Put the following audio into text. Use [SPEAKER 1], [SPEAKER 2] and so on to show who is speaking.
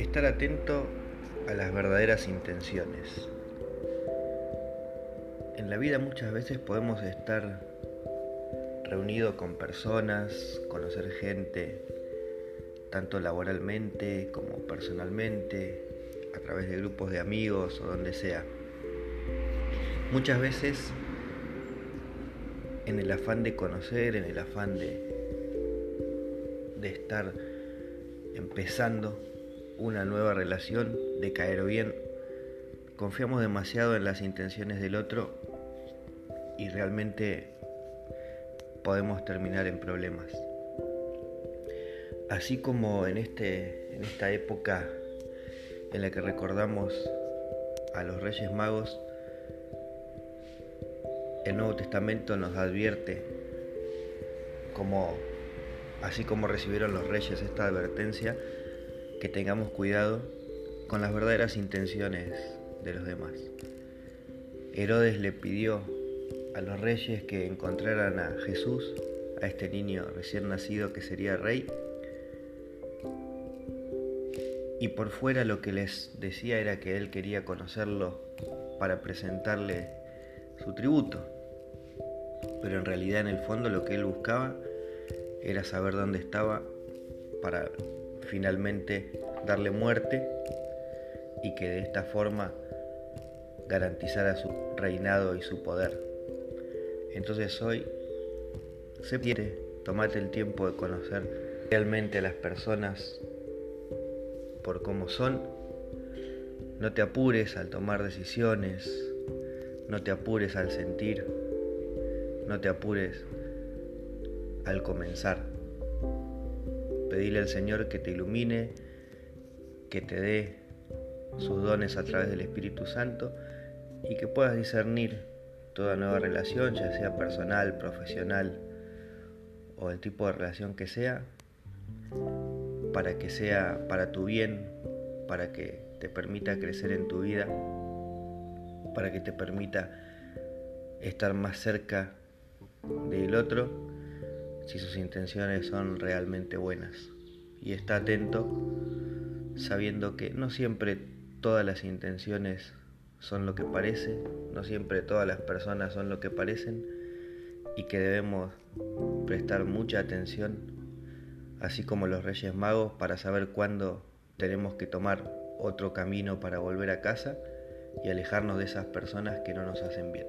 [SPEAKER 1] estar atento a las verdaderas intenciones. En la vida muchas veces podemos estar reunidos con personas, conocer gente, tanto laboralmente como personalmente, a través de grupos de amigos o donde sea. Muchas veces en el afán de conocer, en el afán de, de estar empezando una nueva relación, de caer bien, confiamos demasiado en las intenciones del otro y realmente podemos terminar en problemas. Así como en, este, en esta época en la que recordamos a los Reyes Magos, el Nuevo Testamento nos advierte como así como recibieron los reyes esta advertencia, que tengamos cuidado con las verdaderas intenciones de los demás. Herodes le pidió a los reyes que encontraran a Jesús, a este niño recién nacido que sería rey, y por fuera lo que les decía era que él quería conocerlo para presentarle su tributo, pero en realidad en el fondo lo que él buscaba era saber dónde estaba para finalmente darle muerte y que de esta forma garantizara su reinado y su poder. Entonces hoy se quiere, tomate el tiempo de conocer realmente a las personas por cómo son, no te apures al tomar decisiones, no te apures al sentir, no te apures al comenzar. Pedile al Señor que te ilumine, que te dé sus dones a través del Espíritu Santo y que puedas discernir toda nueva relación, ya sea personal, profesional o el tipo de relación que sea, para que sea para tu bien, para que te permita crecer en tu vida, para que te permita estar más cerca del otro si sus intenciones son realmente buenas. Y está atento sabiendo que no siempre todas las intenciones son lo que parece, no siempre todas las personas son lo que parecen y que debemos prestar mucha atención, así como los Reyes Magos, para saber cuándo tenemos que tomar otro camino para volver a casa y alejarnos de esas personas que no nos hacen bien.